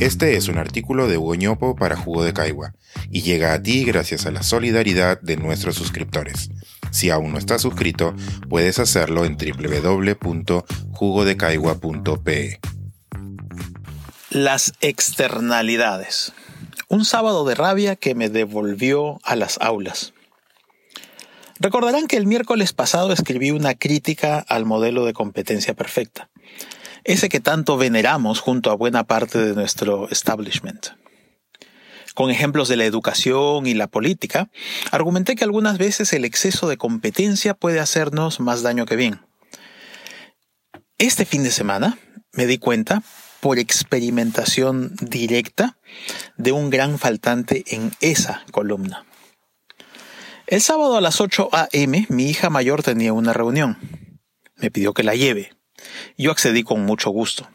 Este es un artículo de Hugo para Jugo de Caigua y llega a ti gracias a la solidaridad de nuestros suscriptores. Si aún no estás suscrito, puedes hacerlo en www.jugodecaigua.pe. Las externalidades. Un sábado de rabia que me devolvió a las aulas. Recordarán que el miércoles pasado escribí una crítica al modelo de competencia perfecta ese que tanto veneramos junto a buena parte de nuestro establishment. Con ejemplos de la educación y la política, argumenté que algunas veces el exceso de competencia puede hacernos más daño que bien. Este fin de semana me di cuenta, por experimentación directa, de un gran faltante en esa columna. El sábado a las 8 a.m. mi hija mayor tenía una reunión. Me pidió que la lleve. Yo accedí con mucho gusto.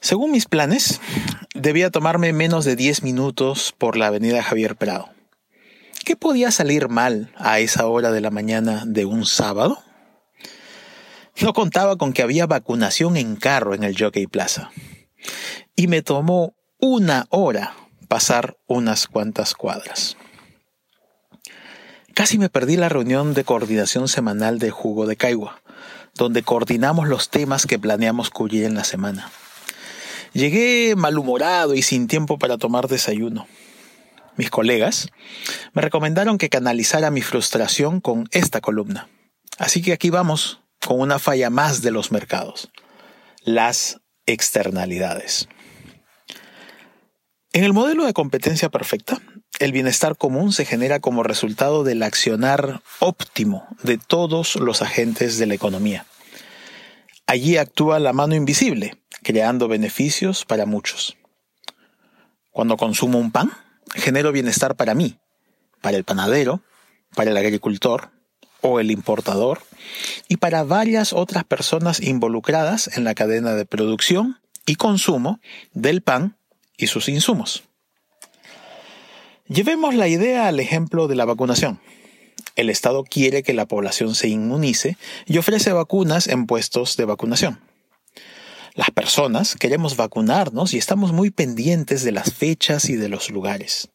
Según mis planes, debía tomarme menos de 10 minutos por la avenida Javier Prado. ¿Qué podía salir mal a esa hora de la mañana de un sábado? No contaba con que había vacunación en carro en el Jockey Plaza. Y me tomó una hora pasar unas cuantas cuadras. Casi me perdí la reunión de coordinación semanal de Jugo de Caigua donde coordinamos los temas que planeamos cubrir en la semana. Llegué malhumorado y sin tiempo para tomar desayuno. Mis colegas me recomendaron que canalizara mi frustración con esta columna. Así que aquí vamos con una falla más de los mercados. Las externalidades. En el modelo de competencia perfecta, el bienestar común se genera como resultado del accionar óptimo de todos los agentes de la economía. Allí actúa la mano invisible, creando beneficios para muchos. Cuando consumo un pan, genero bienestar para mí, para el panadero, para el agricultor o el importador y para varias otras personas involucradas en la cadena de producción y consumo del pan y sus insumos. Llevemos la idea al ejemplo de la vacunación. El Estado quiere que la población se inmunice y ofrece vacunas en puestos de vacunación. Las personas queremos vacunarnos y estamos muy pendientes de las fechas y de los lugares.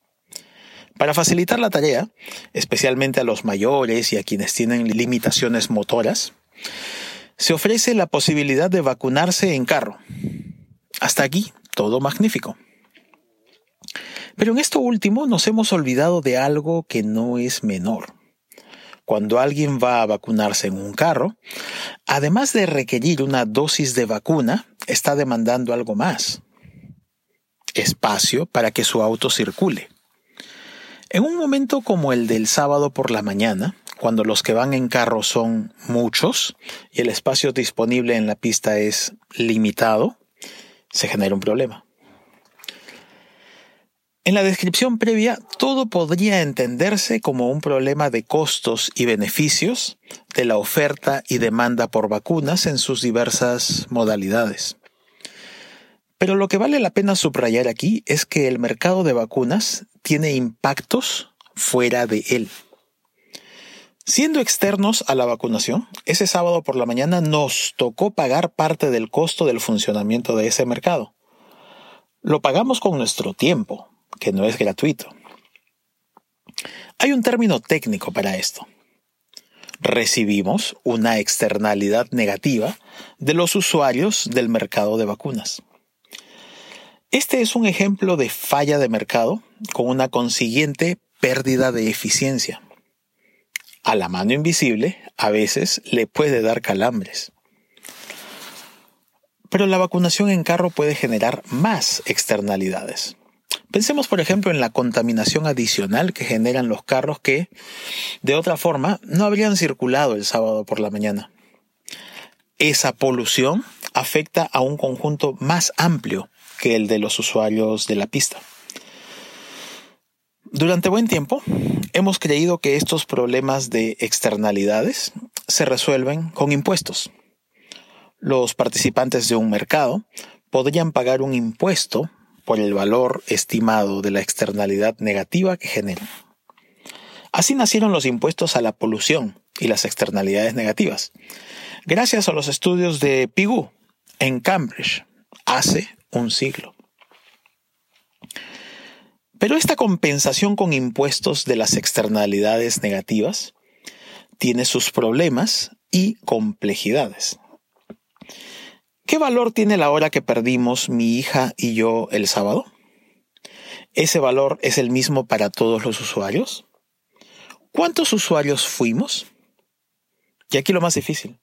Para facilitar la tarea, especialmente a los mayores y a quienes tienen limitaciones motoras, se ofrece la posibilidad de vacunarse en carro. Hasta aquí, todo magnífico. Pero en esto último nos hemos olvidado de algo que no es menor. Cuando alguien va a vacunarse en un carro, además de requerir una dosis de vacuna, está demandando algo más. Espacio para que su auto circule. En un momento como el del sábado por la mañana, cuando los que van en carro son muchos y el espacio disponible en la pista es limitado, se genera un problema. En la descripción previa, todo podría entenderse como un problema de costos y beneficios de la oferta y demanda por vacunas en sus diversas modalidades. Pero lo que vale la pena subrayar aquí es que el mercado de vacunas tiene impactos fuera de él. Siendo externos a la vacunación, ese sábado por la mañana nos tocó pagar parte del costo del funcionamiento de ese mercado. Lo pagamos con nuestro tiempo, que no es gratuito. Hay un término técnico para esto. Recibimos una externalidad negativa de los usuarios del mercado de vacunas. Este es un ejemplo de falla de mercado con una consiguiente pérdida de eficiencia. A la mano invisible a veces le puede dar calambres. Pero la vacunación en carro puede generar más externalidades. Pensemos, por ejemplo, en la contaminación adicional que generan los carros que, de otra forma, no habrían circulado el sábado por la mañana. Esa polución afecta a un conjunto más amplio que el de los usuarios de la pista. Durante buen tiempo hemos creído que estos problemas de externalidades se resuelven con impuestos. Los participantes de un mercado podrían pagar un impuesto por el valor estimado de la externalidad negativa que generan. Así nacieron los impuestos a la polución y las externalidades negativas, gracias a los estudios de Pigou en Cambridge hace un siglo. Pero esta compensación con impuestos de las externalidades negativas tiene sus problemas y complejidades. ¿Qué valor tiene la hora que perdimos mi hija y yo el sábado? ¿Ese valor es el mismo para todos los usuarios? ¿Cuántos usuarios fuimos? Y aquí lo más difícil.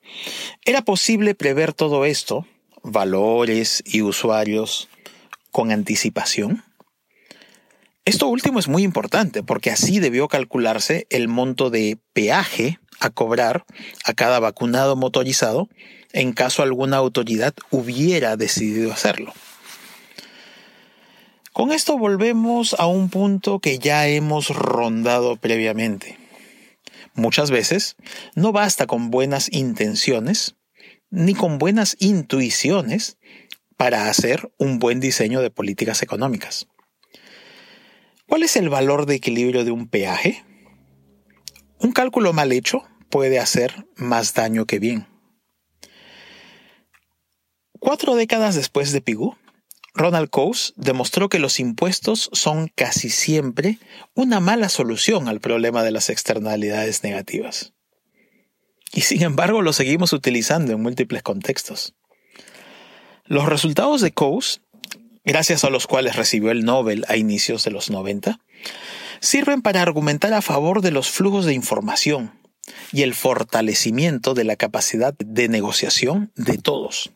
¿Era posible prever todo esto, valores y usuarios, con anticipación? Esto último es muy importante porque así debió calcularse el monto de peaje a cobrar a cada vacunado motorizado en caso alguna autoridad hubiera decidido hacerlo. Con esto volvemos a un punto que ya hemos rondado previamente. Muchas veces no basta con buenas intenciones ni con buenas intuiciones para hacer un buen diseño de políticas económicas. ¿Cuál es el valor de equilibrio de un peaje? Un cálculo mal hecho puede hacer más daño que bien. Cuatro décadas después de Pigou, Ronald Coase demostró que los impuestos son casi siempre una mala solución al problema de las externalidades negativas. Y sin embargo lo seguimos utilizando en múltiples contextos. Los resultados de Coase gracias a los cuales recibió el Nobel a inicios de los 90, sirven para argumentar a favor de los flujos de información y el fortalecimiento de la capacidad de negociación de todos.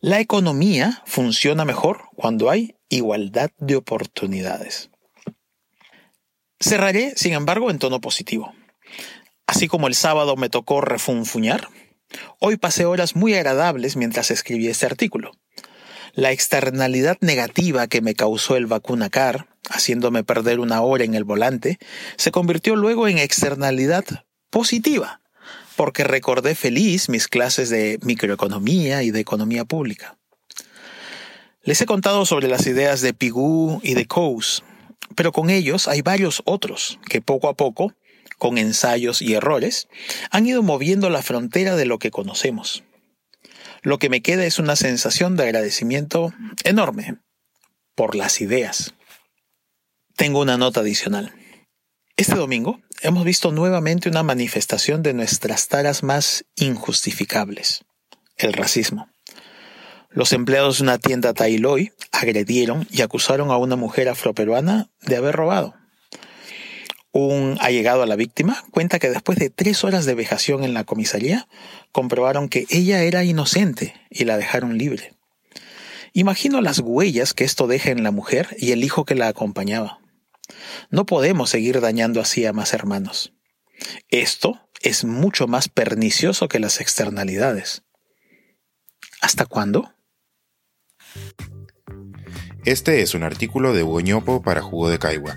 La economía funciona mejor cuando hay igualdad de oportunidades. Cerraré, sin embargo, en tono positivo. Así como el sábado me tocó refunfuñar, hoy pasé horas muy agradables mientras escribí este artículo. La externalidad negativa que me causó el vacunacar, haciéndome perder una hora en el volante, se convirtió luego en externalidad positiva, porque recordé feliz mis clases de microeconomía y de economía pública. Les he contado sobre las ideas de Pigou y de Coase, pero con ellos hay varios otros que poco a poco, con ensayos y errores, han ido moviendo la frontera de lo que conocemos. Lo que me queda es una sensación de agradecimiento enorme por las ideas. Tengo una nota adicional. Este domingo hemos visto nuevamente una manifestación de nuestras taras más injustificables, el racismo. Los empleados de una tienda Tailoy agredieron y acusaron a una mujer afroperuana de haber robado. Un allegado a la víctima cuenta que después de tres horas de vejación en la comisaría, comprobaron que ella era inocente y la dejaron libre. Imagino las huellas que esto deja en la mujer y el hijo que la acompañaba. No podemos seguir dañando así a más hermanos. Esto es mucho más pernicioso que las externalidades. ¿Hasta cuándo? Este es un artículo de Hugo para Jugo de Caigua